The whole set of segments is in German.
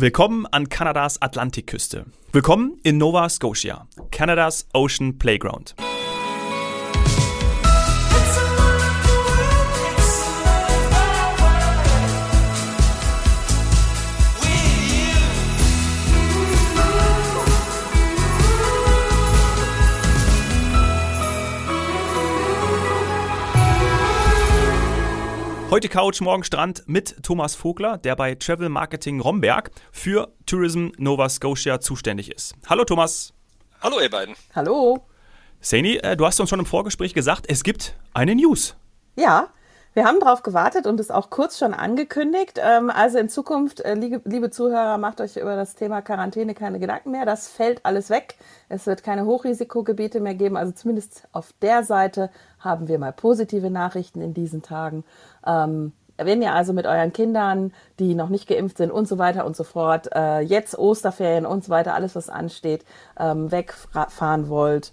Willkommen an Kanadas Atlantikküste. Willkommen in Nova Scotia, Kanadas Ocean Playground. Heute Couch, morgen Strand mit Thomas Vogler, der bei Travel Marketing Romberg für Tourism Nova Scotia zuständig ist. Hallo Thomas. Hallo ihr beiden. Hallo. Sani, äh, du hast uns schon im Vorgespräch gesagt, es gibt eine News. Ja, wir haben darauf gewartet und es auch kurz schon angekündigt. Ähm, also in Zukunft, äh, liebe Zuhörer, macht euch über das Thema Quarantäne keine Gedanken mehr. Das fällt alles weg. Es wird keine Hochrisikogebiete mehr geben. Also zumindest auf der Seite haben wir mal positive Nachrichten in diesen Tagen. Ähm, wenn ihr also mit euren Kindern, die noch nicht geimpft sind und so weiter und so fort, äh, jetzt Osterferien und so weiter, alles was ansteht, ähm, wegfahren wollt,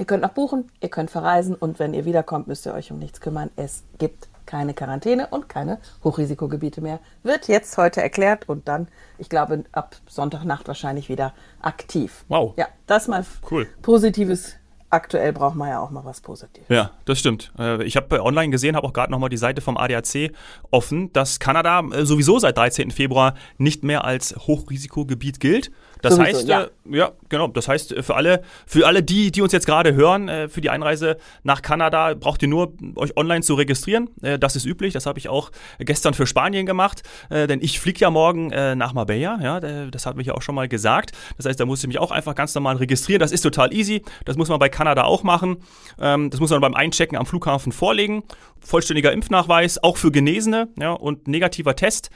Ihr könnt noch buchen, ihr könnt verreisen und wenn ihr wiederkommt, müsst ihr euch um nichts kümmern. Es gibt keine Quarantäne und keine Hochrisikogebiete mehr. Wird jetzt heute erklärt und dann, ich glaube, ab Sonntagnacht wahrscheinlich wieder aktiv. Wow. Ja, das mal cool. positives aktuell braucht man ja auch mal was Positives. Ja, das stimmt. Äh, ich habe online gesehen, habe auch gerade nochmal die Seite vom ADAC offen, dass Kanada äh, sowieso seit 13. Februar nicht mehr als Hochrisikogebiet gilt. Das Sowieso, heißt, ja. Äh, ja. genau. Das heißt, für alle, für alle die, die uns jetzt gerade hören, äh, für die Einreise nach Kanada braucht ihr nur euch online zu registrieren. Äh, das ist üblich. Das habe ich auch gestern für Spanien gemacht, äh, denn ich fliege ja morgen äh, nach Marbella. Ja, das hatten wir ja auch schon mal gesagt. Das heißt, da muss ich mich auch einfach ganz normal registrieren. Das ist total easy. Das muss man bei Kanada auch machen. Ähm, das muss man beim Einchecken am Flughafen vorlegen. Vollständiger Impfnachweis, auch für Genesene, ja, und negativer Test.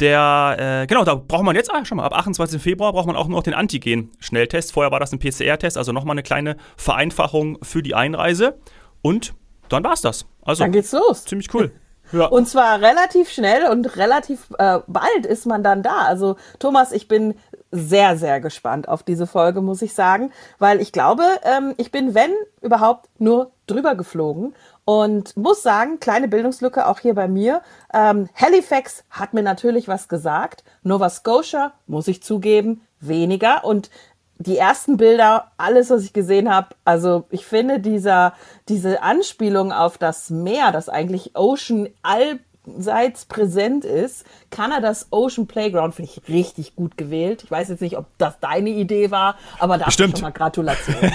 Der, äh, genau, da braucht man jetzt, ah, schon mal, ab 28. Februar braucht man auch nur noch den Antigen-Schnelltest. Vorher war das ein PCR-Test, also nochmal eine kleine Vereinfachung für die Einreise. Und dann war's das. Also, dann geht's los. Ziemlich cool. Ja. Und zwar relativ schnell und relativ äh, bald ist man dann da. Also Thomas, ich bin sehr, sehr gespannt auf diese Folge, muss ich sagen, weil ich glaube, ähm, ich bin, wenn überhaupt, nur drüber geflogen und muss sagen, kleine Bildungslücke auch hier bei mir. Ähm, Halifax hat mir natürlich was gesagt. Nova Scotia, muss ich zugeben, weniger. Und die ersten Bilder, alles, was ich gesehen habe, also ich finde dieser, diese Anspielung auf das Meer, das eigentlich Ocean allseits präsent ist, Kanadas Ocean Playground finde ich richtig gut gewählt. Ich weiß jetzt nicht, ob das deine Idee war, aber da schon mal Gratulation.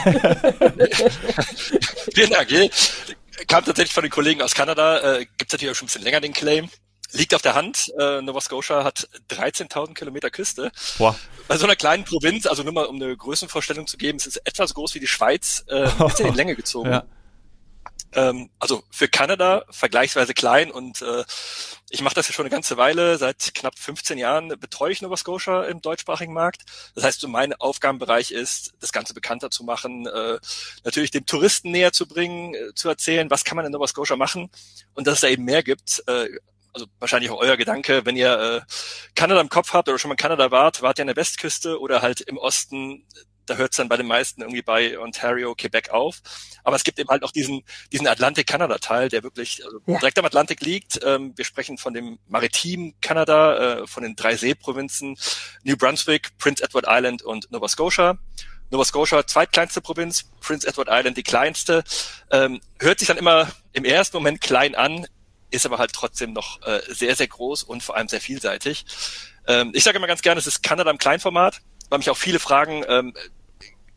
Vielen Dank kam tatsächlich von den Kollegen aus Kanada, äh, gibt es natürlich auch schon ein bisschen länger den Claim. Liegt auf der Hand. Äh, Nova Scotia hat 13.000 Kilometer Küste. Boah. Bei so einer kleinen Provinz, also nur mal um eine Größenvorstellung zu geben, es ist etwa so groß wie die Schweiz, äh, ein bisschen in Länge gezogen. Ja. Ähm, also für Kanada vergleichsweise klein und äh, ich mache das ja schon eine ganze Weile. Seit knapp 15 Jahren betreue ich Nova Scotia im deutschsprachigen Markt. Das heißt, so mein Aufgabenbereich ist, das Ganze bekannter zu machen, äh, natürlich dem Touristen näher zu bringen, äh, zu erzählen, was kann man in Nova Scotia machen und dass es da eben mehr gibt. Äh, also wahrscheinlich auch euer Gedanke, wenn ihr äh, Kanada im Kopf habt oder schon mal in Kanada wart, wart ihr an der Westküste oder halt im Osten da hört es dann bei den meisten irgendwie bei Ontario, Quebec auf. Aber es gibt eben halt auch diesen, diesen Atlantik-Kanada-Teil, der wirklich also ja. direkt am Atlantik liegt. Ähm, wir sprechen von dem maritimen Kanada, äh, von den drei Seeprovinzen New Brunswick, Prince Edward Island und Nova Scotia. Nova Scotia, zweitkleinste Provinz, Prince Edward Island die kleinste. Ähm, hört sich dann immer im ersten Moment klein an, ist aber halt trotzdem noch äh, sehr, sehr groß und vor allem sehr vielseitig. Ähm, ich sage immer ganz gerne, es ist Kanada im Kleinformat weil mich auch viele fragen, ähm,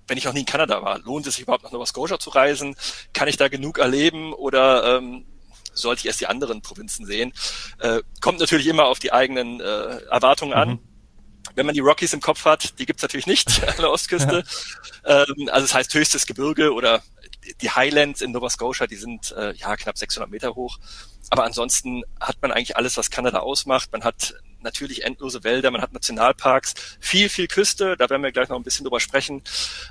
wenn ich noch nie in Kanada war, lohnt es sich überhaupt nach Nova Scotia zu reisen? Kann ich da genug erleben oder ähm, sollte ich erst die anderen Provinzen sehen? Äh, kommt natürlich immer auf die eigenen äh, Erwartungen an. Mhm. Wenn man die Rockies im Kopf hat, die gibt's natürlich nicht an der Ostküste. Ja. Ähm, also es das heißt höchstes Gebirge oder die Highlands in Nova Scotia, die sind äh, ja knapp 600 Meter hoch. Aber ansonsten hat man eigentlich alles, was Kanada ausmacht. Man hat natürlich endlose Wälder, man hat Nationalparks, viel, viel Küste, da werden wir gleich noch ein bisschen drüber sprechen.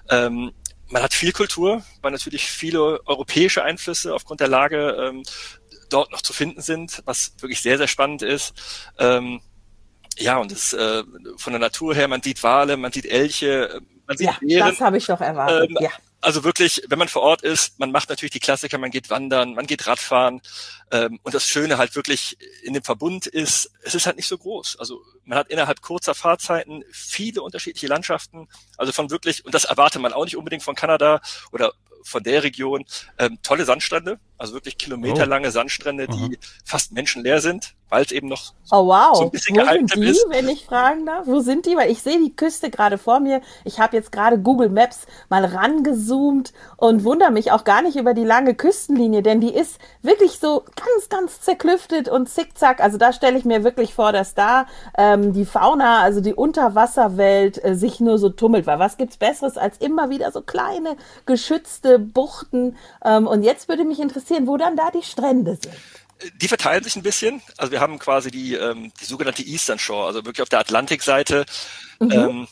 Ähm, man hat viel Kultur, weil natürlich viele europäische Einflüsse aufgrund der Lage ähm, dort noch zu finden sind, was wirklich sehr, sehr spannend ist. Ähm, ja, und das, äh, von der Natur her, man sieht Wale, man sieht Elche, man sieht ja, Bären. das habe ich doch erwartet, ähm, ja. Also wirklich, wenn man vor Ort ist, man macht natürlich die Klassiker, man geht wandern, man geht Radfahren. Ähm, und das Schöne halt wirklich in dem Verbund ist, es ist halt nicht so groß. Also man hat innerhalb kurzer Fahrzeiten viele unterschiedliche Landschaften. Also von wirklich, und das erwartet man auch nicht unbedingt von Kanada oder von der Region, ähm, tolle Sandstrände, also wirklich kilometerlange oh. Sandstrände, die Aha. fast menschenleer sind, weil es eben noch oh, wow. so ein bisschen Wo sind die, ist. wenn ich fragen darf? Wo sind die? Weil ich sehe die Küste gerade vor mir. Ich habe jetzt gerade Google Maps mal rangezoomt und wundere mich auch gar nicht über die lange Küstenlinie, denn die ist wirklich so ganz, ganz zerklüftet und zickzack. Also da stelle ich mir wirklich vor, dass da ähm, die Fauna, also die Unterwasserwelt, äh, sich nur so tummelt. Weil was gibt's Besseres als immer wieder so kleine geschützte Buchten? Ähm, und jetzt würde mich interessieren, wo dann da die Strände sind die verteilen sich ein bisschen. Also wir haben quasi die, ähm, die sogenannte Eastern Shore, also wirklich auf der Atlantikseite. Mhm. Ähm,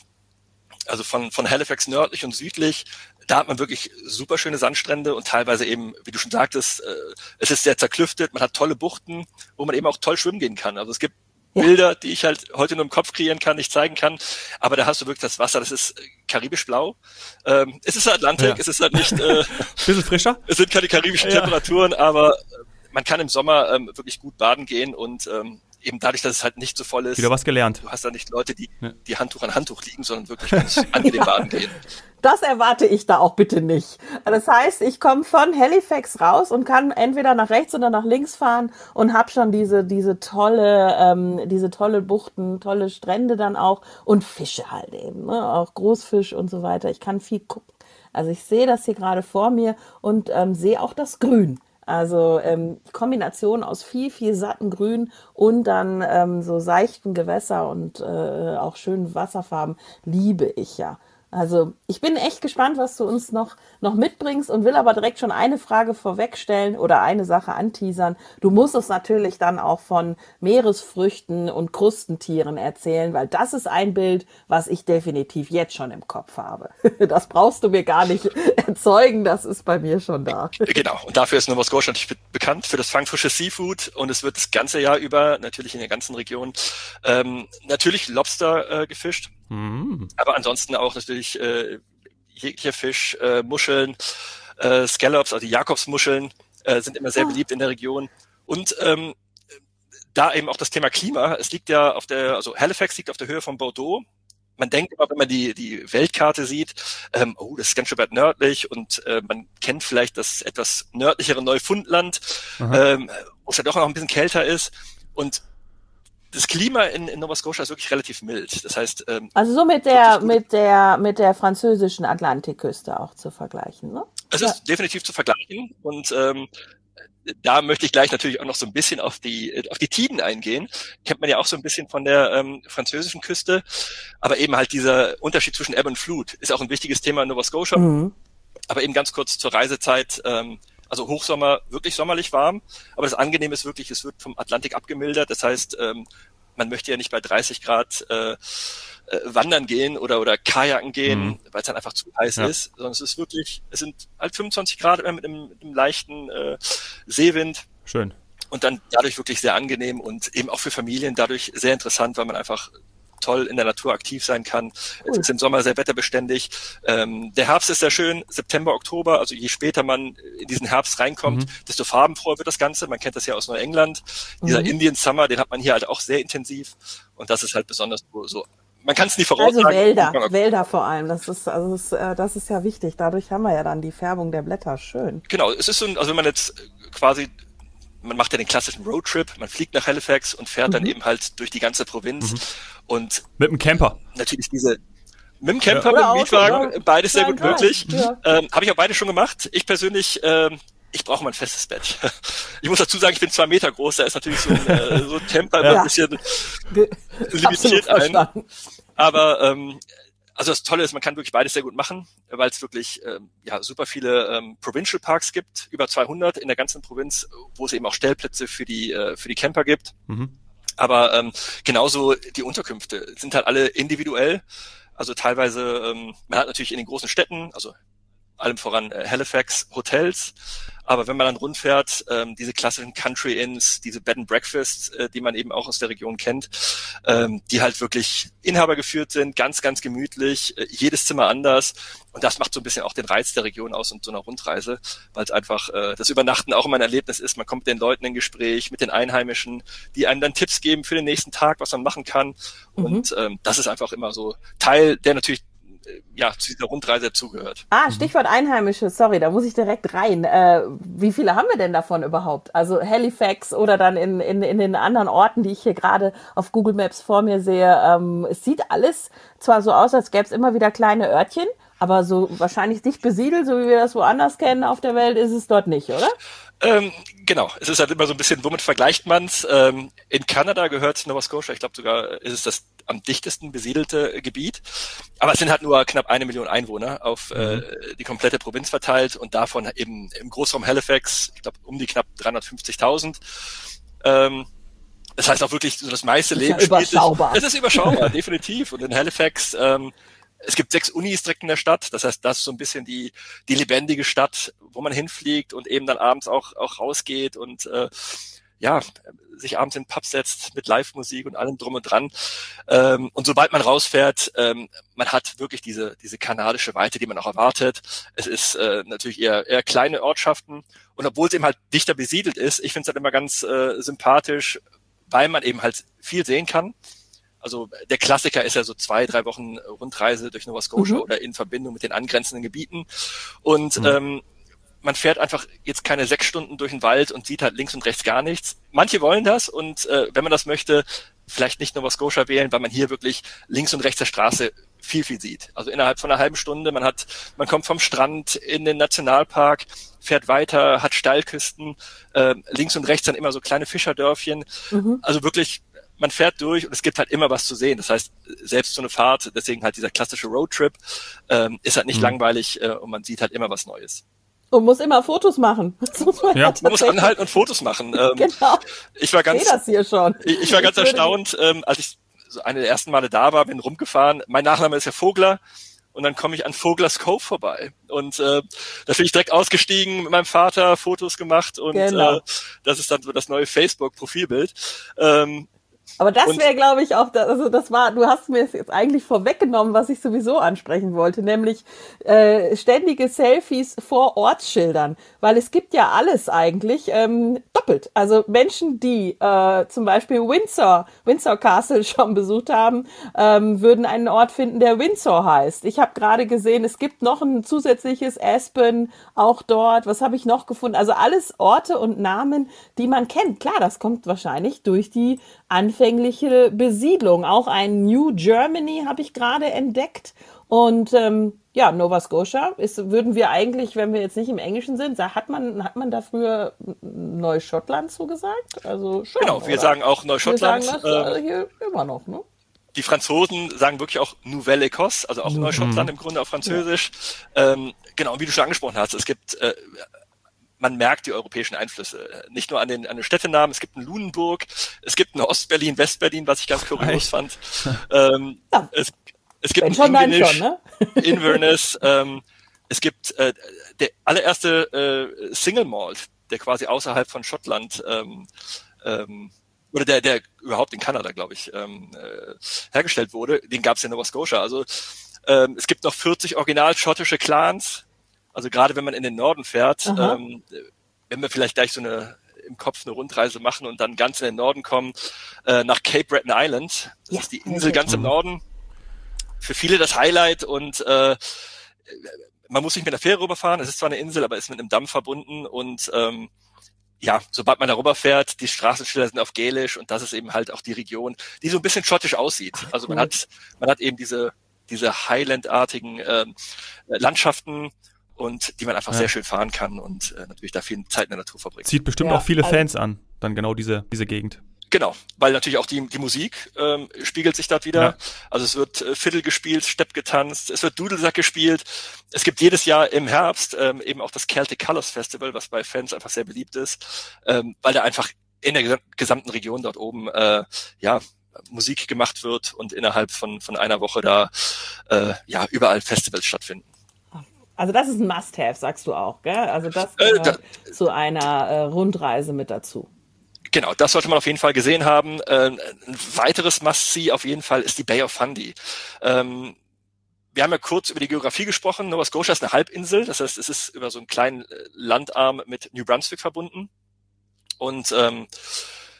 also von, von Halifax nördlich und südlich, da hat man wirklich super schöne Sandstrände und teilweise eben, wie du schon sagtest, äh, es ist sehr zerklüftet, man hat tolle Buchten, wo man eben auch toll schwimmen gehen kann. Also es gibt. Bilder, die ich halt heute nur im Kopf kreieren kann, nicht zeigen kann. Aber da hast du wirklich das Wasser, das ist karibisch blau. Ähm, es ist Atlantik, ja. es ist halt nicht. Äh, Bisschen frischer. Es sind keine karibischen ja. Temperaturen, aber man kann im Sommer ähm, wirklich gut baden gehen und ähm, eben dadurch, dass es halt nicht so voll ist. Wieder was gelernt. Du hast da nicht Leute, die, die Handtuch an Handtuch liegen, sondern wirklich ganz angenehm ja. baden gehen. Das erwarte ich da auch bitte nicht. Das heißt, ich komme von Halifax raus und kann entweder nach rechts oder nach links fahren und habe schon diese diese tolle ähm, diese tolle Buchten, tolle Strände dann auch und Fische halt eben, ne? auch Großfisch und so weiter. Ich kann viel gucken. Also ich sehe das hier gerade vor mir und ähm, sehe auch das Grün. Also ähm, Kombination aus viel, viel satten Grün und dann ähm, so seichten Gewässer und äh, auch schönen Wasserfarben liebe ich ja. Also ich bin echt gespannt, was du uns noch, noch mitbringst und will aber direkt schon eine Frage vorwegstellen oder eine Sache anteasern. Du musst uns natürlich dann auch von Meeresfrüchten und Krustentieren erzählen, weil das ist ein Bild, was ich definitiv jetzt schon im Kopf habe. Das brauchst du mir gar nicht erzeugen, das ist bei mir schon da. Genau, und dafür ist Nova Scotia natürlich bekannt für das fangfrische Seafood und es wird das ganze Jahr über, natürlich in der ganzen Region, ähm, natürlich Lobster äh, gefischt Mhm. Aber ansonsten auch natürlich äh, jeglicher Fisch, äh, Muscheln, äh, Scallops, also die Jakobsmuscheln äh, sind immer sehr oh. beliebt in der Region. Und ähm, da eben auch das Thema Klima. Es liegt ja auf der, also Halifax liegt auf der Höhe von Bordeaux. Man denkt immer, wenn man die, die Weltkarte sieht, ähm, oh, das ist ganz schön weit nördlich und äh, man kennt vielleicht das etwas nördlichere Neufundland, ähm, wo es ja doch noch ein bisschen kälter ist. Und das Klima in, in Nova Scotia ist wirklich relativ mild. Das heißt, ähm, also so mit der mit der mit der französischen Atlantikküste auch zu vergleichen, ne? Es ja. ist definitiv zu vergleichen und ähm, da möchte ich gleich natürlich auch noch so ein bisschen auf die auf die Tiden eingehen. Kennt man ja auch so ein bisschen von der ähm, französischen Küste, aber eben halt dieser Unterschied zwischen Ebb und Flut ist auch ein wichtiges Thema in Nova Scotia. Mhm. Aber eben ganz kurz zur Reisezeit. Ähm, also Hochsommer wirklich sommerlich warm, aber das Angenehme ist wirklich, es wird vom Atlantik abgemildert. Das heißt, ähm, man möchte ja nicht bei 30 Grad äh, äh, wandern gehen oder oder Kajaken gehen, mhm. weil es dann einfach zu heiß ja. ist, sondern es ist wirklich, es sind halt 25 Grad immer mit einem, mit einem leichten äh, Seewind. Schön. Und dann dadurch wirklich sehr angenehm und eben auch für Familien dadurch sehr interessant, weil man einfach toll in der Natur aktiv sein kann. Cool. Es ist im Sommer sehr wetterbeständig. Ähm, der Herbst ist sehr schön, September, Oktober, also je später man in diesen Herbst reinkommt, mhm. desto farbenfroher wird das Ganze. Man kennt das ja aus Neuengland. Mhm. Dieser Indian Summer, den hat man hier halt auch sehr intensiv. Und das ist halt besonders so man kann es nie voraussagen. Also Wälder, Wälder vor allem. Das ist, also das, äh, das ist ja wichtig. Dadurch haben wir ja dann die Färbung der Blätter. Schön. Genau, es ist so, also wenn man jetzt quasi man macht ja den klassischen Roadtrip, man fliegt nach Halifax und fährt mhm. dann eben halt durch die ganze Provinz. Mhm. Und mit dem Camper. Natürlich diese mit dem Camper, ja. mit dem Mietwagen, ja. beides sehr gut möglich. Ja. Ähm, Habe ich auch beide schon gemacht. Ich persönlich, ähm, ich brauche mein festes Bett. Ich muss dazu sagen, ich bin zwei Meter groß, da ist natürlich so ein, äh, so ein Camper ja. ein bisschen limitiert ein. Aber ähm, also das Tolle ist, man kann wirklich beides sehr gut machen, weil es wirklich ähm, ja super viele ähm, Provincial Parks gibt, über 200 in der ganzen Provinz, wo es eben auch Stellplätze für die äh, für die Camper gibt. Mhm. Aber ähm, genauso die Unterkünfte sind halt alle individuell. Also teilweise, ähm, man hat natürlich in den großen Städten, also allem voran äh, Halifax Hotels. Aber wenn man dann rundfährt, ähm, diese klassischen Country Inns, diese Bed and Breakfasts, äh, die man eben auch aus der Region kennt, ähm, die halt wirklich Inhaber geführt sind, ganz, ganz gemütlich, äh, jedes Zimmer anders. Und das macht so ein bisschen auch den Reiz der Region aus und so einer Rundreise, weil es einfach äh, das Übernachten auch immer ein Erlebnis ist. Man kommt mit den Leuten in Gespräch, mit den Einheimischen, die einem dann Tipps geben für den nächsten Tag, was man machen kann. Mhm. Und ähm, das ist einfach immer so Teil, der natürlich ja, zu dieser Rundreise dazugehört. Ah, Stichwort Einheimische, sorry, da muss ich direkt rein. Äh, wie viele haben wir denn davon überhaupt? Also Halifax oder dann in, in, in den anderen Orten, die ich hier gerade auf Google Maps vor mir sehe. Ähm, es sieht alles zwar so aus, als gäbe es immer wieder kleine Örtchen, aber so wahrscheinlich dicht besiedelt, so wie wir das woanders kennen auf der Welt, ist es dort nicht, oder? Ähm, genau, es ist halt immer so ein bisschen, womit vergleicht man's? Ähm, in Kanada gehört Nova Scotia, ich glaube sogar ist es das am dichtesten besiedelte Gebiet. Aber es sind halt nur knapp eine Million Einwohner auf äh, mhm. äh, die komplette Provinz verteilt und davon eben im Großraum Halifax, ich glaube um die knapp 350.000. Ähm, das heißt auch wirklich, so das meiste Leben ja spielt sich. Es ist überschaubar, definitiv. Und in Halifax ähm, es gibt sechs Unis direkt in der Stadt. Das heißt, das ist so ein bisschen die, die lebendige Stadt, wo man hinfliegt und eben dann abends auch, auch rausgeht und äh, ja, sich abends in den Pub setzt mit Live-Musik und allem drum und dran. Ähm, und sobald man rausfährt, ähm, man hat wirklich diese, diese kanadische Weite, die man auch erwartet. Es ist äh, natürlich eher, eher kleine Ortschaften. Und obwohl es eben halt dichter besiedelt ist, ich finde es halt immer ganz äh, sympathisch, weil man eben halt viel sehen kann. Also der Klassiker ist ja so zwei, drei Wochen Rundreise durch Nova Scotia mhm. oder in Verbindung mit den angrenzenden Gebieten. Und mhm. ähm, man fährt einfach jetzt keine sechs Stunden durch den Wald und sieht halt links und rechts gar nichts. Manche wollen das und äh, wenn man das möchte, vielleicht nicht Nova Scotia wählen, weil man hier wirklich links und rechts der Straße viel, viel sieht. Also innerhalb von einer halben Stunde, man hat, man kommt vom Strand in den Nationalpark, fährt weiter, hat Steilküsten, äh, links und rechts dann immer so kleine Fischerdörfchen. Mhm. Also wirklich man fährt durch und es gibt halt immer was zu sehen. Das heißt, selbst so eine Fahrt, deswegen halt dieser klassische Roadtrip, ähm, ist halt nicht mhm. langweilig äh, und man sieht halt immer was Neues. Und muss immer Fotos machen. Man ja, man muss anhalten und Fotos machen. Ähm, genau. Ich war ganz, ich das hier schon. Ich, ich war ganz ich erstaunt, ähm, als ich so eine der ersten Male da war, bin rumgefahren. Mein Nachname ist ja Vogler und dann komme ich an Voglers Cove vorbei. Und äh, da bin ich direkt ausgestiegen mit meinem Vater, Fotos gemacht und genau. äh, das ist dann so das neue Facebook-Profilbild. Ähm, aber das wäre, glaube ich, auch, das, also das war, du hast mir jetzt eigentlich vorweggenommen, was ich sowieso ansprechen wollte, nämlich äh, ständige Selfies vor Ortsschildern, weil es gibt ja alles eigentlich ähm, doppelt. Also Menschen, die äh, zum Beispiel Windsor, Windsor Castle schon besucht haben, ähm, würden einen Ort finden, der Windsor heißt. Ich habe gerade gesehen, es gibt noch ein zusätzliches Aspen auch dort. Was habe ich noch gefunden? Also alles Orte und Namen, die man kennt. Klar, das kommt wahrscheinlich durch die anfängliche Besiedlung. Auch ein New Germany habe ich gerade entdeckt. Und ähm, ja, Nova Scotia ist, würden wir eigentlich, wenn wir jetzt nicht im Englischen sind, hat man, hat man da früher Neuschottland zugesagt? Also schon, Genau, wir oder? sagen auch Neuschottland. Wir sagen das äh, hier immer noch, ne? Die Franzosen sagen wirklich auch Nouvelle Écosse, also auch mhm. Neuschottland im Grunde auf Französisch. Ja. Ähm, genau, wie du schon angesprochen hast, es gibt äh, man merkt die europäischen Einflüsse. Nicht nur an den, an den Städtenamen, es gibt ein Lunenburg, es gibt ein Ostberlin, Westberlin, was ich ganz kurios fand. Ähm, ja. es, es gibt Wenn ein Inverness, ne? Inverness ähm, es gibt äh, der allererste äh, Single Malt, der quasi außerhalb von Schottland ähm, ähm, oder der, der überhaupt in Kanada, glaube ich, ähm, äh, hergestellt wurde, den gab es in Nova Scotia. Also ähm, es gibt noch 40 original schottische Clans, also gerade wenn man in den Norden fährt, ähm, wenn wir vielleicht gleich so eine im Kopf eine Rundreise machen und dann ganz in den Norden kommen, äh, nach Cape Breton Island. Das ja, ist die Insel ganz im Norden. Für viele das Highlight und äh, man muss nicht mit der Fähre rüberfahren. Es ist zwar eine Insel, aber ist mit einem Damm verbunden und ähm, ja, sobald man darüber fährt, die Straßenschilder sind auf Gälisch und das ist eben halt auch die Region, die so ein bisschen schottisch aussieht. Also man hat, man hat eben diese, diese Highland-artigen äh, Landschaften, und die man einfach ja. sehr schön fahren kann und äh, natürlich da viel Zeit in der Natur verbringt. Zieht bestimmt ja, auch viele also Fans an, dann genau diese, diese Gegend. Genau, weil natürlich auch die, die Musik ähm, spiegelt sich dort wieder. Ja. Also es wird äh, Fiddle gespielt, Stepp getanzt, es wird Dudelsack gespielt. Es gibt jedes Jahr im Herbst ähm, eben auch das Celtic Colors Festival, was bei Fans einfach sehr beliebt ist, ähm, weil da einfach in der gesamten Region dort oben äh, ja Musik gemacht wird und innerhalb von, von einer Woche da äh, ja überall Festivals stattfinden. Also das ist ein Must-Have, sagst du auch, gell? Also das äh, gehört äh, zu einer äh, Rundreise mit dazu. Genau, das sollte man auf jeden Fall gesehen haben. Äh, ein weiteres Must-See auf jeden Fall ist die Bay of Fundy. Ähm, wir haben ja kurz über die Geografie gesprochen. Nova Scotia ist eine Halbinsel, das heißt, es ist über so einen kleinen äh, Landarm mit New Brunswick verbunden. Und ähm,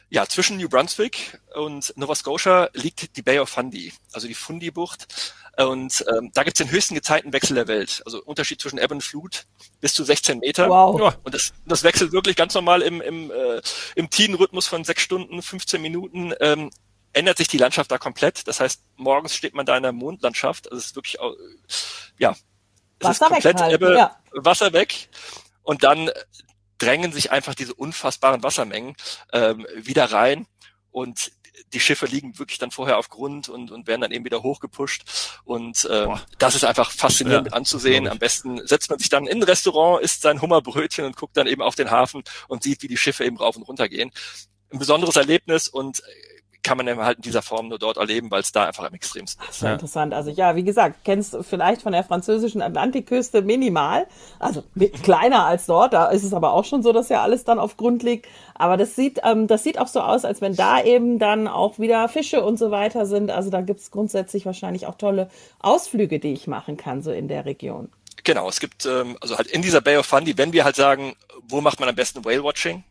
ja, zwischen New Brunswick und Nova Scotia liegt die Bay of Fundy, also die Fundy-Bucht. Und ähm, da gibt es den höchsten Gezeitenwechsel der Welt. Also Unterschied zwischen Ebb und Flut bis zu 16 Meter. Wow. Und das, das wechselt wirklich ganz normal im, im, äh, im Tiden-Rhythmus von sechs Stunden, 15 Minuten. Ähm, ändert sich die Landschaft da komplett. Das heißt, morgens steht man da in der Mondlandschaft. Also es ist wirklich, ja, es Wasser ist komplett weg halt. Ebbe, ja. Wasser weg. Und dann drängen sich einfach diese unfassbaren Wassermengen ähm, wieder rein. Und die Schiffe liegen wirklich dann vorher auf Grund und, und werden dann eben wieder hochgepusht. Und ähm, das ist einfach faszinierend ja, anzusehen. Am besten setzt man sich dann in ein Restaurant, isst sein Hummerbrötchen und guckt dann eben auf den Hafen und sieht, wie die Schiffe eben rauf und runter gehen. Ein besonderes Erlebnis und kann man halt in dieser Form nur dort erleben, weil es da einfach am extremsten ist. Ja. Interessant. Also ja, wie gesagt, kennst du vielleicht von der französischen Atlantikküste minimal, also kleiner als dort. Da ist es aber auch schon so, dass ja alles dann auf Grund liegt. Aber das sieht, ähm, das sieht auch so aus, als wenn da eben dann auch wieder Fische und so weiter sind. Also da gibt es grundsätzlich wahrscheinlich auch tolle Ausflüge, die ich machen kann so in der Region. Genau, es gibt ähm, also halt in dieser Bay of Fundy, wenn wir halt sagen, wo macht man am besten Whale Watching,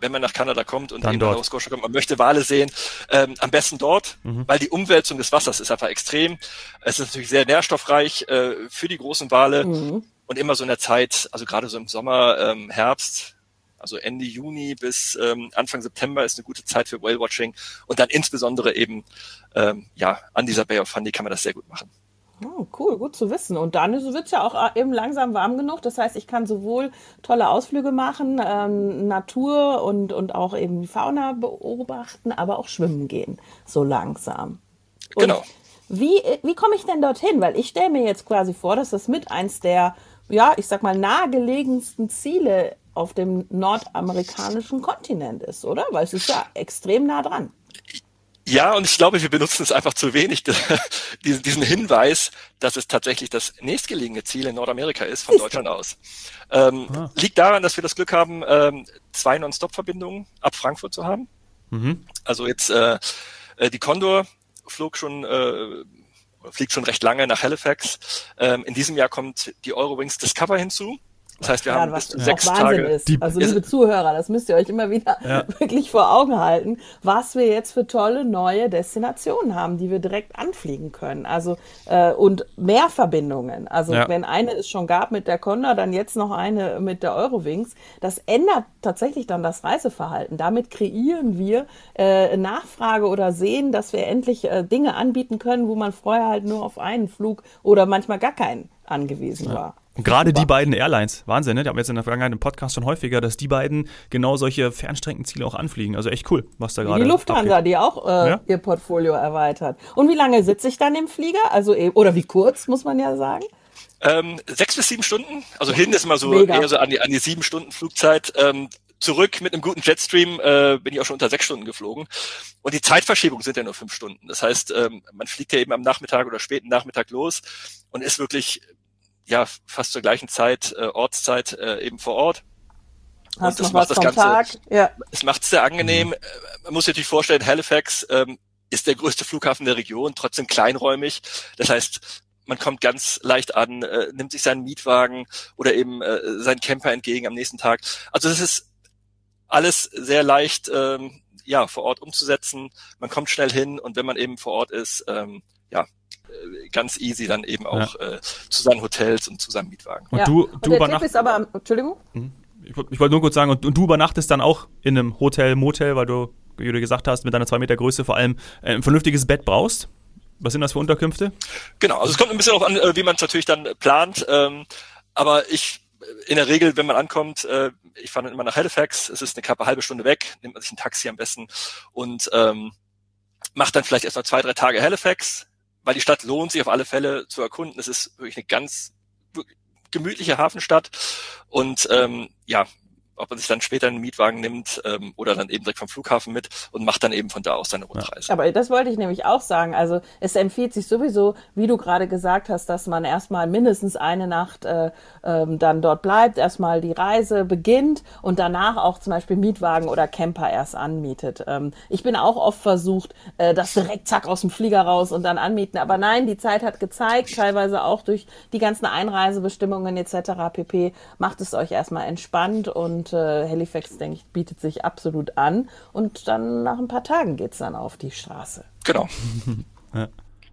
wenn man nach Kanada kommt und Dann eben nach Nova Scotia kommt, man möchte Wale sehen, ähm, am besten dort, mhm. weil die Umwälzung des Wassers ist einfach extrem. Es ist natürlich sehr nährstoffreich äh, für die großen Wale mhm. und immer so in der Zeit, also gerade so im Sommer, ähm, Herbst, also Ende Juni bis ähm, Anfang September ist eine gute Zeit für Whale Watching und dann insbesondere eben ähm, ja an dieser Bay of Fundy kann man das sehr gut machen. Oh, cool, gut zu wissen. Und dann wird es ja auch äh, eben langsam warm genug. Das heißt, ich kann sowohl tolle Ausflüge machen, ähm, Natur und, und auch eben Fauna beobachten, aber auch schwimmen gehen, so langsam. Und genau. Wie, wie komme ich denn dorthin? Weil ich stelle mir jetzt quasi vor, dass das mit eins der, ja, ich sag mal, nahegelegensten Ziele auf dem nordamerikanischen Kontinent ist, oder? Weil es ist ja extrem nah dran. Ja, und ich glaube, wir benutzen es einfach zu wenig, diesen Hinweis, dass es tatsächlich das nächstgelegene Ziel in Nordamerika ist, von Deutschland aus. Ähm, ah. Liegt daran, dass wir das Glück haben, ähm, zwei Non-Stop-Verbindungen ab Frankfurt zu haben. Mhm. Also jetzt äh, äh die Condor flog schon äh, fliegt schon recht lange nach Halifax. Ähm, in diesem Jahr kommt die Eurowings Discover hinzu. Das heißt, wir ja, haben bis zu sechs Tage. Ist. Also liebe Zuhörer, das müsst ihr euch immer wieder ja. wirklich vor Augen halten, was wir jetzt für tolle neue Destinationen haben, die wir direkt anfliegen können. Also äh, und mehr Verbindungen. Also ja. wenn eine es schon gab mit der Condor, dann jetzt noch eine mit der Eurowings. Das ändert tatsächlich dann das Reiseverhalten. Damit kreieren wir äh, Nachfrage oder sehen, dass wir endlich äh, Dinge anbieten können, wo man vorher halt nur auf einen Flug oder manchmal gar keinen angewiesen war. Und gerade die beiden Airlines, Wahnsinn, ne? Die haben jetzt in der Vergangenheit im Podcast schon häufiger, dass die beiden genau solche Fernstreckenziele auch anfliegen. Also echt cool, was da gerade. Die Lufthansa, abgeht. die auch äh, ja? ihr Portfolio erweitert. Und wie lange sitze ich dann im Flieger? Also oder wie kurz, muss man ja sagen? Ähm, sechs bis sieben Stunden. Also hin ist immer so Mega. eher so an die, an die sieben Stunden Flugzeit. Ähm, zurück mit einem guten Jetstream äh, bin ich auch schon unter sechs Stunden geflogen. Und die Zeitverschiebung sind ja nur fünf Stunden. Das heißt, ähm, man fliegt ja eben am Nachmittag oder späten Nachmittag los und ist wirklich ja fast zur gleichen Zeit, äh, Ortszeit äh, eben vor Ort. Hast und das macht das Ganze, Tag? Ja. es macht es sehr angenehm. Mhm. Man muss sich natürlich vorstellen, Halifax ähm, ist der größte Flughafen der Region, trotzdem kleinräumig. Das heißt, man kommt ganz leicht an, äh, nimmt sich seinen Mietwagen oder eben äh, seinen Camper entgegen am nächsten Tag. Also das ist alles sehr leicht ähm, ja vor Ort umzusetzen. Man kommt schnell hin und wenn man eben vor Ort ist, ähm, ja, äh, ganz easy dann eben auch ja. äh, zu seinen Hotels und zu seinem Mietwagen. Und ja. du, du übernachtest. aber, Entschuldigung? Mhm. Ich, ich wollte nur kurz sagen, und, und, du übernachtest dann auch in einem Hotel, Motel, weil du, wie du gesagt hast, mit deiner zwei Meter Größe vor allem äh, ein vernünftiges Bett brauchst. Was sind das für Unterkünfte? Genau, also es kommt ein bisschen darauf an, äh, wie man es natürlich dann plant. Ähm, aber ich in der Regel, wenn man ankommt, äh, ich fahre dann immer nach Halifax, es ist eine knappe halbe Stunde weg, nimmt man sich ein Taxi am besten und ähm, macht dann vielleicht erstmal zwei, drei Tage Halifax, weil die Stadt lohnt sich auf alle Fälle zu erkunden. Es ist wirklich eine ganz gemütliche Hafenstadt und ähm, ja, ob man sich dann später einen Mietwagen nimmt ähm, oder dann eben direkt vom Flughafen mit und macht dann eben von da aus seine Rundreise. Ja. Aber das wollte ich nämlich auch sagen. Also es empfiehlt sich sowieso, wie du gerade gesagt hast, dass man erstmal mindestens eine Nacht äh, ähm, dann dort bleibt, erstmal die Reise beginnt und danach auch zum Beispiel Mietwagen oder Camper erst anmietet. Ähm, ich bin auch oft versucht, äh, das direkt zack aus dem Flieger raus und dann anmieten. Aber nein, die Zeit hat gezeigt, teilweise auch durch die ganzen Einreisebestimmungen etc. pp. Macht es euch erstmal entspannt und äh, Halifax, denke ich, bietet sich absolut an. Und dann nach ein paar Tagen geht's dann auf die Straße. Genau. ja.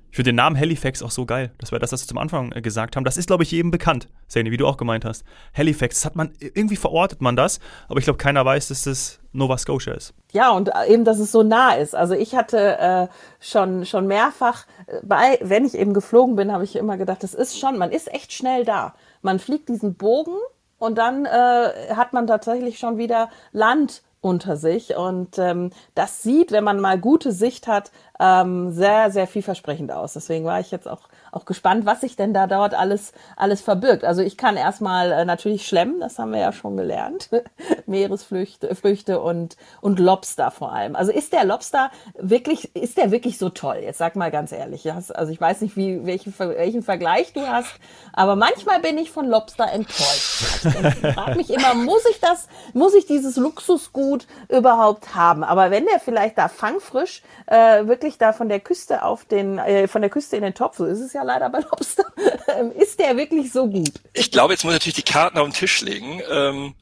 Ich finde den Namen Halifax auch so geil. Das war das, was wir zum Anfang äh, gesagt haben. Das ist, glaube ich, jedem bekannt, Sani, wie du auch gemeint hast. Halifax, das hat man, irgendwie verortet man das, aber ich glaube, keiner weiß, dass das Nova Scotia ist. Ja, und äh, eben, dass es so nah ist. Also ich hatte äh, schon, schon mehrfach äh, bei, wenn ich eben geflogen bin, habe ich immer gedacht, das ist schon, man ist echt schnell da. Man fliegt diesen Bogen und dann äh, hat man tatsächlich schon wieder Land unter sich. Und ähm, das sieht, wenn man mal gute Sicht hat, ähm, sehr, sehr vielversprechend aus. Deswegen war ich jetzt auch, auch gespannt, was sich denn da dort alles, alles verbirgt. Also ich kann erstmal äh, natürlich schlemmen, das haben wir ja schon gelernt. Meeresfrüchte Früchte und, und Lobster vor allem. Also ist der Lobster wirklich, ist der wirklich so toll? Jetzt sag mal ganz ehrlich. Also ich weiß nicht, wie, welchen, welchen Vergleich du hast, aber manchmal bin ich von Lobster enttäuscht. Ich frage mich immer, muss ich das, muss ich dieses Luxusgut überhaupt haben? Aber wenn der vielleicht da fangfrisch äh, wirklich da von der Küste auf den, äh, von der Küste in den Topf, so ist es ja leider bei Lobster, ähm, ist der wirklich so gut? Ich glaube, jetzt muss ich natürlich die Karten auf den Tisch legen. Ähm,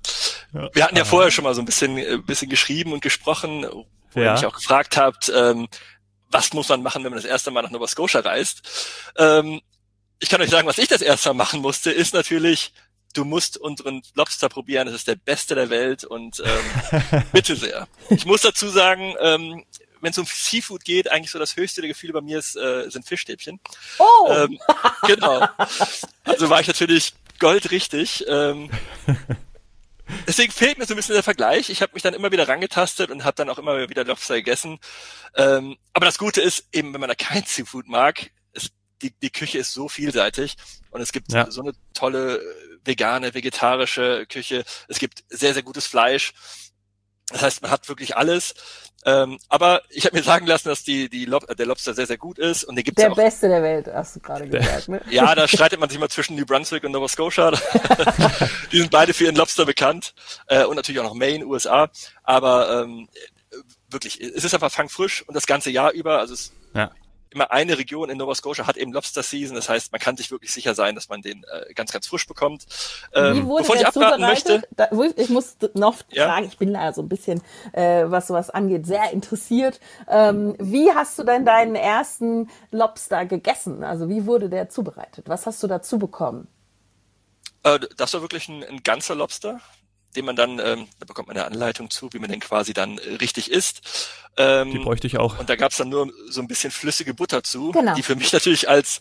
ja. Wir hatten ja vorher schon mal so ein bisschen, äh, bisschen geschrieben und gesprochen, wo ja. ihr mich auch gefragt habt, ähm, was muss man machen, wenn man das erste Mal nach Nova Scotia reist? Ähm, ich kann euch sagen, was ich das erste Mal machen musste, ist natürlich du musst unseren Lobster probieren, das ist der beste der Welt und ähm, bitte sehr. Ich muss dazu sagen, ähm, wenn es um Seafood geht, eigentlich so das höchste der Gefühle bei mir ist, äh, sind Fischstäbchen. Oh! Ähm, genau. Also war ich natürlich goldrichtig. Ähm, deswegen fehlt mir so ein bisschen der Vergleich. Ich habe mich dann immer wieder rangetastet und habe dann auch immer wieder Lobster gegessen. Ähm, aber das Gute ist, eben wenn man da kein Seafood mag, ist, die, die Küche ist so vielseitig und es gibt ja. so eine tolle vegane, vegetarische Küche. Es gibt sehr, sehr gutes Fleisch. Das heißt, man hat wirklich alles. Ähm, aber ich habe mir sagen lassen, dass die, die Lob der Lobster sehr, sehr gut ist. Und den gibt's der auch. beste der Welt, hast du gerade gesagt. Ne? ja, da streitet man sich mal zwischen New Brunswick und Nova Scotia. die sind beide für ihren Lobster bekannt. Äh, und natürlich auch noch Maine, USA. Aber ähm, wirklich, es ist einfach fangfrisch und das ganze Jahr über. Also es ja immer eine Region in Nova Scotia hat eben Lobster Season. Das heißt, man kann sich wirklich sicher sein, dass man den äh, ganz, ganz frisch bekommt. Ähm, Wie wurde bevor ich abraten möchte. Da, ich muss noch ja? fragen, ich bin da so ein bisschen, äh, was sowas angeht, sehr interessiert. Ähm, wie hast du denn deinen ersten Lobster gegessen? Also wie wurde der zubereitet? Was hast du dazu bekommen? Äh, das war wirklich ein, ein ganzer Lobster den man dann, ähm, da bekommt man eine Anleitung zu, wie man den quasi dann äh, richtig isst. Ähm, die bräuchte ich auch. Und da gab's dann nur so ein bisschen flüssige Butter zu, genau. die für mich natürlich als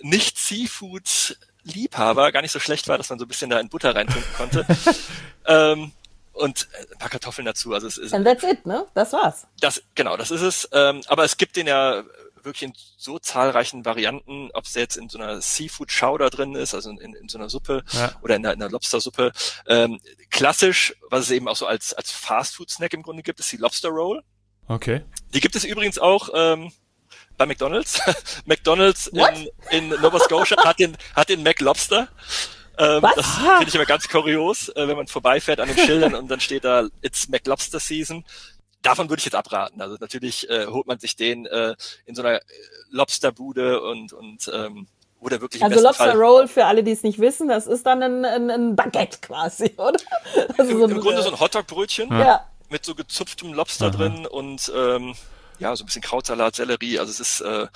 Nicht-Seafood-Liebhaber gar nicht so schlecht war, dass man so ein bisschen da in Butter reintunken konnte. ähm, und ein paar Kartoffeln dazu. Also es ist. And that's it, ne? Das war's. Das genau, das ist es. Ähm, aber es gibt den ja wirklich in so zahlreichen Varianten, ob es jetzt in so einer Seafood Chowder drin ist, also in, in so einer Suppe ja. oder in einer, in einer Lobster-Suppe. Ähm, klassisch, was es eben auch so als, als Fast-Food-Snack im Grunde gibt, ist die Lobster Roll. Okay. Die gibt es übrigens auch ähm, bei McDonald's. McDonald's in, in Nova Scotia hat den, hat den McLobster. Ähm, das finde ich immer ganz kurios, äh, wenn man vorbeifährt an den Schildern und dann steht da It's McLobster Season davon würde ich jetzt abraten. Also natürlich äh, holt man sich den äh, in so einer äh, Lobsterbude und und ähm, oder wirklich Also Lobster Fall, Roll für alle, die es nicht wissen, das ist dann ein, ein, ein Baguette quasi, oder? Also Im, so im Grunde so ein Hotdog-Brötchen ja. mit so gezupftem Lobster Aha. drin und ähm, ja, so ein bisschen Krautsalat, Sellerie. Also es ist, äh,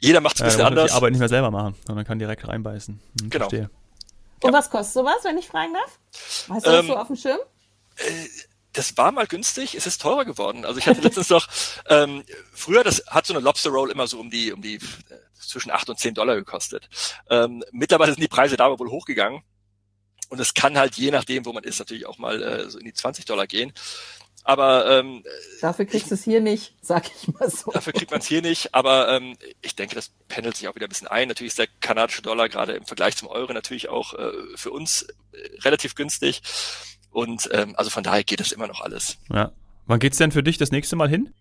jeder macht es ein bisschen ja, anders. Die Arbeit nicht mehr selber machen, sondern kann direkt reinbeißen. Hm, genau. Verstehe. Und ja. was kostet sowas, wenn ich fragen darf? Hast du ähm, das so auf dem Schirm? Äh, das war mal günstig, es ist teurer geworden. Also ich hatte letztens noch, ähm, früher, das hat so eine Lobster Roll immer so um die, um die äh, zwischen acht und zehn Dollar gekostet. Ähm, mittlerweile sind die Preise da wohl hochgegangen. Und es kann halt je nachdem, wo man ist, natürlich auch mal äh, so in die 20 Dollar gehen. Aber ähm, dafür kriegst du es hier nicht, sag ich mal so. Dafür kriegt man es hier nicht, aber ähm, ich denke, das pendelt sich auch wieder ein bisschen ein. Natürlich ist der kanadische Dollar gerade im Vergleich zum Euro natürlich auch äh, für uns äh, relativ günstig. Und ähm, also von daher geht das immer noch alles. Ja. Wann geht's denn für dich das nächste Mal hin?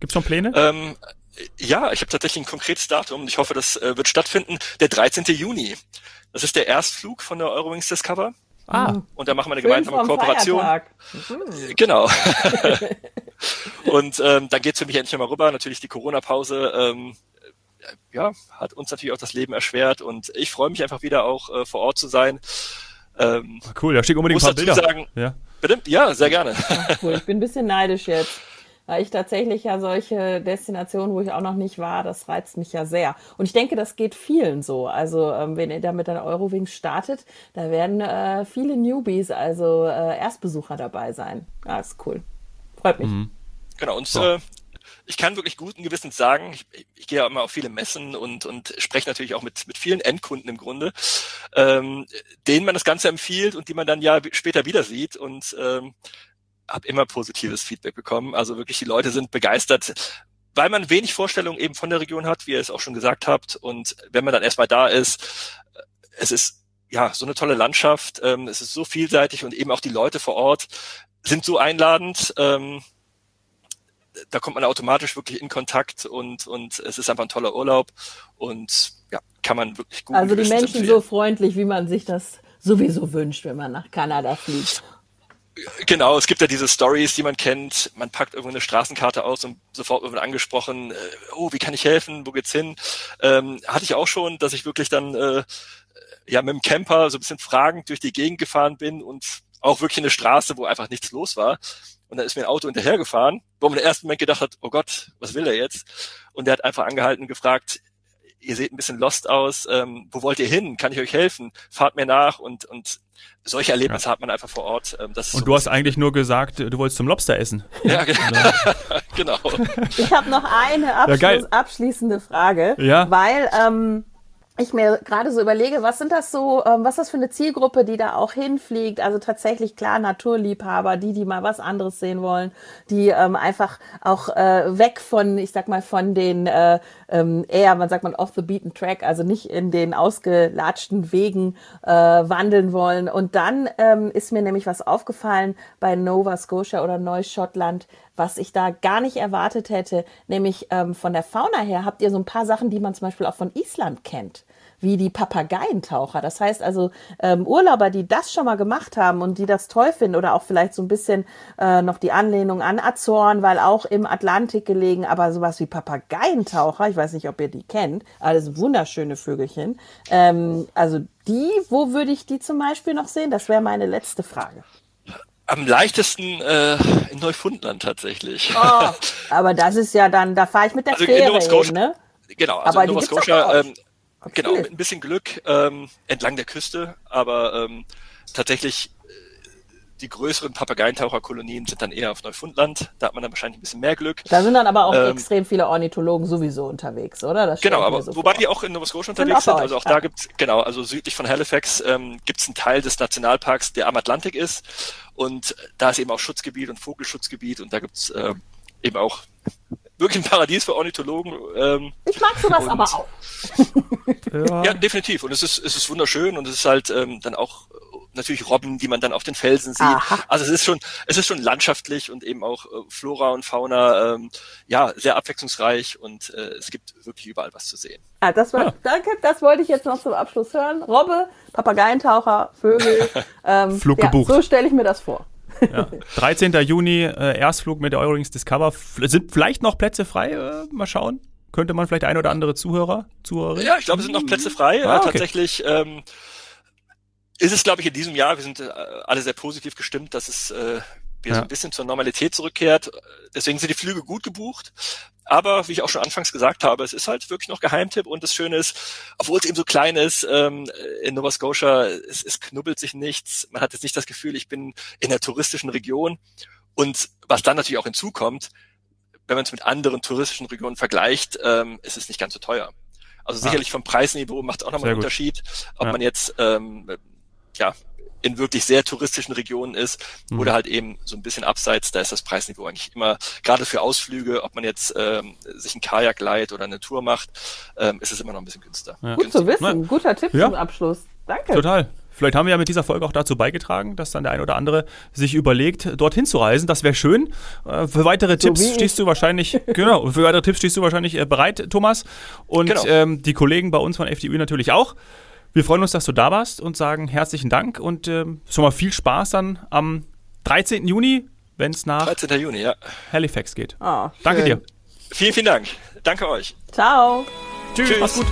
Gibt's schon Pläne? Ähm, ja, ich habe tatsächlich ein konkretes Datum. Ich hoffe, das äh, wird stattfinden. Der 13. Juni. Das ist der Erstflug von der Eurowings Discover. Ah. Und da machen wir eine gemeinsame Kooperation. Mhm. Genau. und ähm, dann geht's für mich endlich mal rüber. Natürlich die Corona-Pause ähm, ja, hat uns natürlich auch das Leben erschwert und ich freue mich einfach wieder auch äh, vor Ort zu sein. Ähm, cool, da schick unbedingt ein paar Bilder. Sagen, ja. Bitte? Ja, sehr gerne. Ach, cool. Ich bin ein bisschen neidisch jetzt. Weil ich tatsächlich ja solche Destinationen, wo ich auch noch nicht war, das reizt mich ja sehr. Und ich denke, das geht vielen so. Also ähm, wenn ihr da mit der Eurowings startet, da werden äh, viele Newbies, also äh, Erstbesucher dabei sein. Ja, ist cool. Freut mich. Mhm. Genau, und so. äh, ich kann wirklich guten Gewissens sagen, ich, ich gehe ja immer auf viele Messen und, und spreche natürlich auch mit, mit vielen Endkunden im Grunde, ähm, denen man das Ganze empfiehlt und die man dann ja später wieder sieht. Und ähm, habe immer positives Feedback bekommen. Also wirklich, die Leute sind begeistert, weil man wenig Vorstellungen eben von der Region hat, wie ihr es auch schon gesagt habt. Und wenn man dann erstmal da ist, es ist ja so eine tolle Landschaft, ähm, es ist so vielseitig und eben auch die Leute vor Ort sind so einladend. Ähm, da kommt man automatisch wirklich in Kontakt und, und es ist einfach ein toller Urlaub und ja, kann man wirklich gut. Also die Menschen empfehlen. so freundlich, wie man sich das sowieso wünscht, wenn man nach Kanada fliegt. Genau, es gibt ja diese Stories, die man kennt. Man packt irgendwo eine Straßenkarte aus und sofort wird angesprochen, äh, oh, wie kann ich helfen, wo geht's hin? Ähm, hatte ich auch schon, dass ich wirklich dann äh, ja mit dem Camper so ein bisschen fragend durch die Gegend gefahren bin und auch wirklich eine Straße, wo einfach nichts los war. Und dann ist mir ein Auto hinterhergefahren, wo man im ersten Moment gedacht hat, oh Gott, was will er jetzt? Und der hat einfach angehalten und gefragt, ihr seht ein bisschen lost aus, ähm, wo wollt ihr hin? Kann ich euch helfen? Fahrt mir nach und, und solche Erlebnisse ja. hat man einfach vor Ort. Ähm, und so du hast eigentlich nur gesagt, du wolltest zum Lobster essen. Ja, genau. Ich habe noch eine Abschluss, ja, abschließende Frage, ja. weil ähm, ich mir gerade so überlege, was sind das so, ähm, was ist das für eine Zielgruppe, die da auch hinfliegt? Also tatsächlich klar Naturliebhaber, die, die mal was anderes sehen wollen, die ähm, einfach auch äh, weg von, ich sag mal, von den äh, ähm, eher, man sagt man off the beaten track, also nicht in den ausgelatschten Wegen äh, wandeln wollen. Und dann ähm, ist mir nämlich was aufgefallen bei Nova Scotia oder Neuschottland, was ich da gar nicht erwartet hätte, nämlich ähm, von der Fauna her habt ihr so ein paar Sachen, die man zum Beispiel auch von Island kennt wie die Papageientaucher. Das heißt also, ähm, Urlauber, die das schon mal gemacht haben und die das toll finden oder auch vielleicht so ein bisschen äh, noch die Anlehnung an Azoren, weil auch im Atlantik gelegen, aber sowas wie Papageientaucher, ich weiß nicht, ob ihr die kennt, alles wunderschöne Vögelchen. Ähm, also die, wo würde ich die zum Beispiel noch sehen? Das wäre meine letzte Frage. Am leichtesten äh, in Neufundland tatsächlich. Oh, aber das ist ja dann, da fahre ich mit der also Fähre hin, ne? Genau, also aber in Nova Scotia ähm, Genau, mit ein bisschen Glück ähm, entlang der Küste, aber ähm, tatsächlich äh, die größeren Papageientaucherkolonien sind dann eher auf Neufundland. Da hat man dann wahrscheinlich ein bisschen mehr Glück. Da sind dann aber auch ähm, extrem viele Ornithologen sowieso unterwegs, oder? Das genau, aber so wobei vor. die auch in Nova Scotia unterwegs sind. Also auch ja. da gibt's genau, also südlich von Halifax ähm, gibt's einen Teil des Nationalparks, der am Atlantik ist. Und da ist eben auch Schutzgebiet und Vogelschutzgebiet und da gibt's äh, eben auch wirklich ein Paradies für Ornithologen. Ähm, ich mag sowas aber auch. ja. ja. definitiv. Und es ist, es ist wunderschön und es ist halt ähm, dann auch natürlich Robben, die man dann auf den Felsen sieht. Aha. Also es ist schon, es ist schon landschaftlich und eben auch äh, Flora und Fauna, ähm, ja, sehr abwechslungsreich und äh, es gibt wirklich überall was zu sehen. Ah, das war, ja. danke, das wollte ich jetzt noch zum Abschluss hören. Robbe, Papageientaucher, Vögel. Ähm, Flug ja, gebucht. So stelle ich mir das vor. Ja. 13. Juni, äh, Erstflug mit der Eurowings Discover. F sind vielleicht noch Plätze frei? Äh, mal schauen. Könnte man vielleicht ein oder andere Zuhörer, Zuhörerin? Ja, ich glaube, es sind noch Plätze frei. Ah, okay. Tatsächlich ähm, ist es, glaube ich, in diesem Jahr, wir sind äh, alle sehr positiv gestimmt, dass es äh, wieder ja. so ein bisschen zur Normalität zurückkehrt. Deswegen sind die Flüge gut gebucht. Aber wie ich auch schon anfangs gesagt habe, es ist halt wirklich noch Geheimtipp und das Schöne ist, obwohl es eben so klein ist, ähm, in Nova Scotia, es, es knubbelt sich nichts. Man hat jetzt nicht das Gefühl, ich bin in einer touristischen Region. Und was dann natürlich auch hinzukommt, wenn man es mit anderen touristischen Regionen vergleicht, ähm, ist es nicht ganz so teuer. Also ah. sicherlich vom Preisniveau macht es auch nochmal einen Unterschied, ob ja. man jetzt ähm, ja in wirklich sehr touristischen Regionen ist mhm. oder halt eben so ein bisschen abseits, da ist das Preisniveau eigentlich immer, gerade für Ausflüge, ob man jetzt ähm, sich ein Kajak leiht oder eine Tour macht, ähm, ist es immer noch ein bisschen günstiger. Ja. Gut zu wissen, guter Tipp ja. zum Abschluss. Danke. Total. Vielleicht haben wir ja mit dieser Folge auch dazu beigetragen, dass dann der ein oder andere sich überlegt, dorthin zu reisen. Das wäre schön. Äh, für weitere so Tipps stehst du wahrscheinlich, genau, für weitere Tipps stehst du wahrscheinlich äh, bereit, Thomas. Und genau. ähm, die Kollegen bei uns von FDU natürlich auch. Wir freuen uns, dass du da warst und sagen herzlichen Dank und ähm, schon mal viel Spaß dann am 13. Juni, wenn es nach 13. Juni, ja. Halifax geht. Oh, Danke dir. Vielen, vielen Dank. Danke euch. Ciao. Tschüss. Tschüss. Mach's gut.